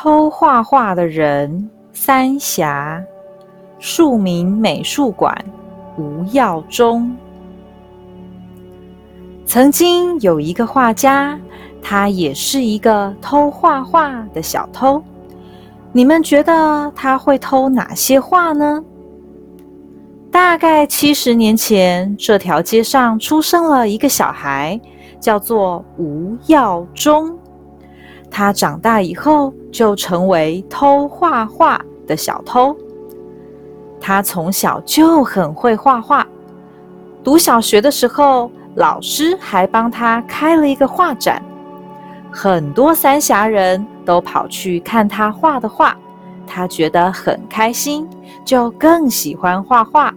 偷画画的人三峡，庶民美术馆吴耀宗。曾经有一个画家，他也是一个偷画画的小偷。你们觉得他会偷哪些画呢？大概七十年前，这条街上出生了一个小孩，叫做吴耀宗。他长大以后就成为偷画画的小偷。他从小就很会画画，读小学的时候，老师还帮他开了一个画展，很多三峡人都跑去看他画的画，他觉得很开心，就更喜欢画画。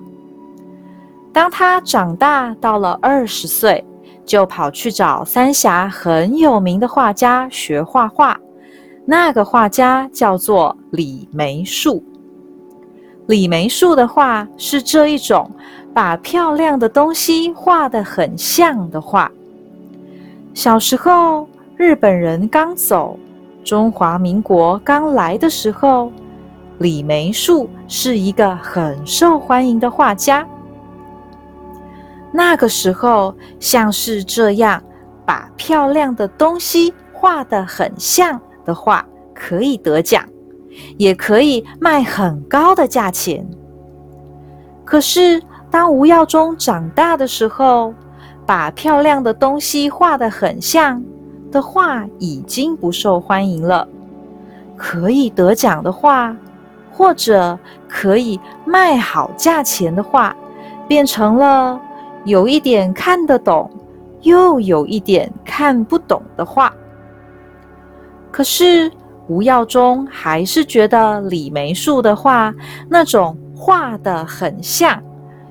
当他长大到了二十岁。就跑去找三峡很有名的画家学画画。那个画家叫做李梅树。李梅树的画是这一种，把漂亮的东西画得很像的画。小时候，日本人刚走，中华民国刚来的时候，李梅树是一个很受欢迎的画家。那个时候，像是这样把漂亮的东西画得很像的画，可以得奖，也可以卖很高的价钱。可是，当吴耀宗长大的时候，把漂亮的东西画得很像的画已经不受欢迎了。可以得奖的画，或者可以卖好价钱的画，变成了。有一点看得懂，又有一点看不懂的画。可是吴耀宗还是觉得李梅树的画那种画的很像，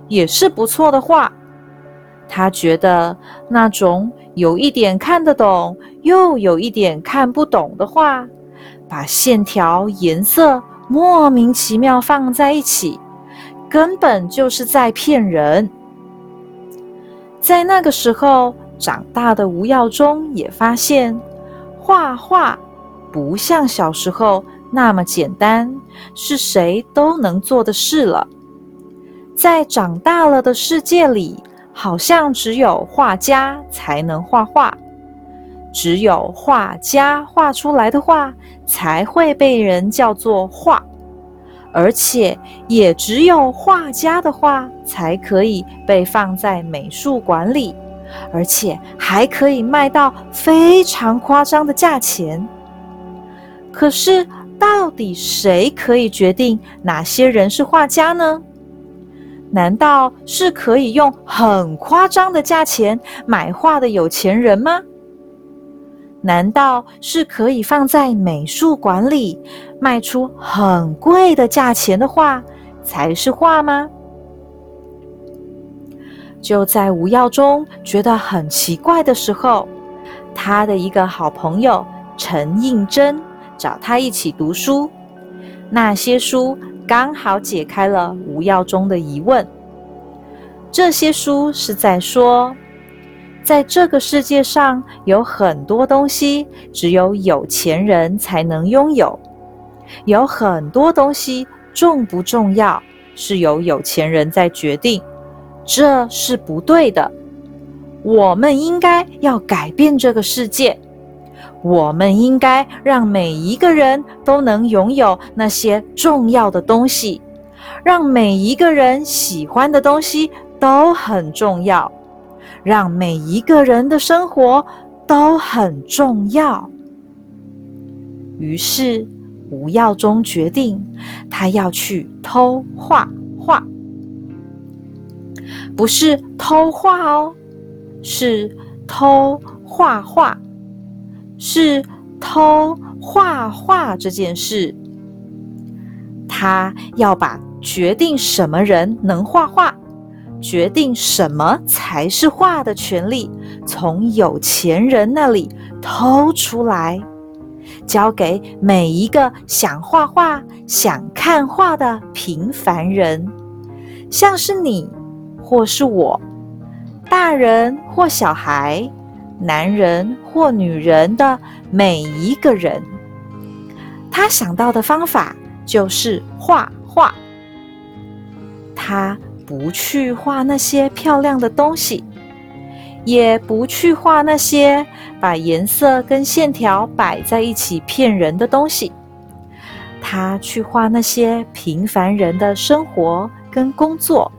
也是不错的画。他觉得那种有一点看得懂，又有一点看不懂的画，把线条、颜色莫名其妙放在一起，根本就是在骗人。在那个时候长大的吴耀宗也发现，画画不像小时候那么简单，是谁都能做的事了。在长大了的世界里，好像只有画家才能画画，只有画家画出来的画才会被人叫做画。而且也只有画家的画才可以被放在美术馆里，而且还可以卖到非常夸张的价钱。可是，到底谁可以决定哪些人是画家呢？难道是可以用很夸张的价钱买画的有钱人吗？难道是可以放在美术馆里卖出很贵的价钱的画才是画吗？就在吴耀宗觉得很奇怪的时候，他的一个好朋友陈应真找他一起读书。那些书刚好解开了吴耀宗的疑问。这些书是在说。在这个世界上，有很多东西只有有钱人才能拥有。有很多东西重不重要，是由有钱人在决定，这是不对的。我们应该要改变这个世界，我们应该让每一个人都能拥有那些重要的东西，让每一个人喜欢的东西都很重要。让每一个人的生活都很重要。于是，吴耀宗决定，他要去偷画画，不是偷画哦，是偷画画，是偷画画这件事。他要把决定什么人能画画。决定什么才是画的权利，从有钱人那里偷出来，交给每一个想画画、想看画的平凡人，像是你或是我，大人或小孩，男人或女人的每一个人。他想到的方法就是画画。他不去画那些漂亮的东西，也不去画那些把颜色跟线条摆在一起骗人的东西。他去画那些平凡人的生活跟工作，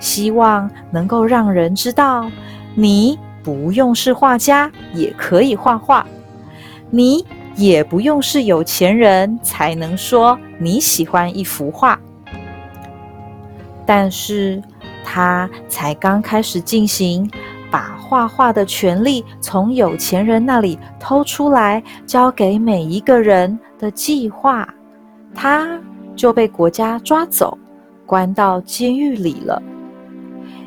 希望能够让人知道，你不用是画家也可以画画，你也不用是有钱人才能说你喜欢一幅画。但是，他才刚开始进行把画画的权利从有钱人那里偷出来，交给每一个人的计划，他就被国家抓走，关到监狱里了。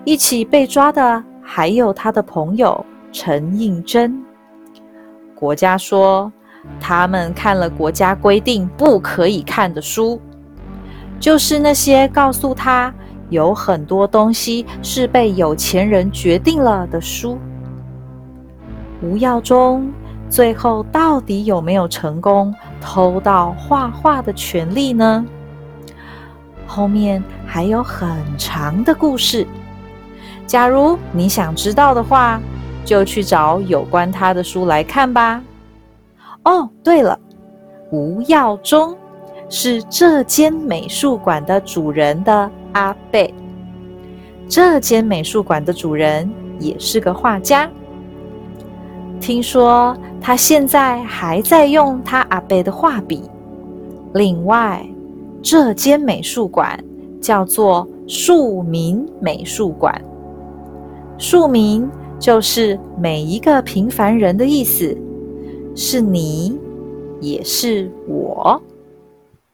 一起被抓的还有他的朋友陈应真。国家说，他们看了国家规定不可以看的书，就是那些告诉他。有很多东西是被有钱人决定了的书。吴耀中最后到底有没有成功偷到画画的权利呢？后面还有很长的故事。假如你想知道的话，就去找有关他的书来看吧。哦，对了，吴耀中是这间美术馆的主人的。阿贝，这间美术馆的主人也是个画家。听说他现在还在用他阿贝的画笔。另外，这间美术馆叫做庶民美术馆。庶民就是每一个平凡人的意思，是你，也是我。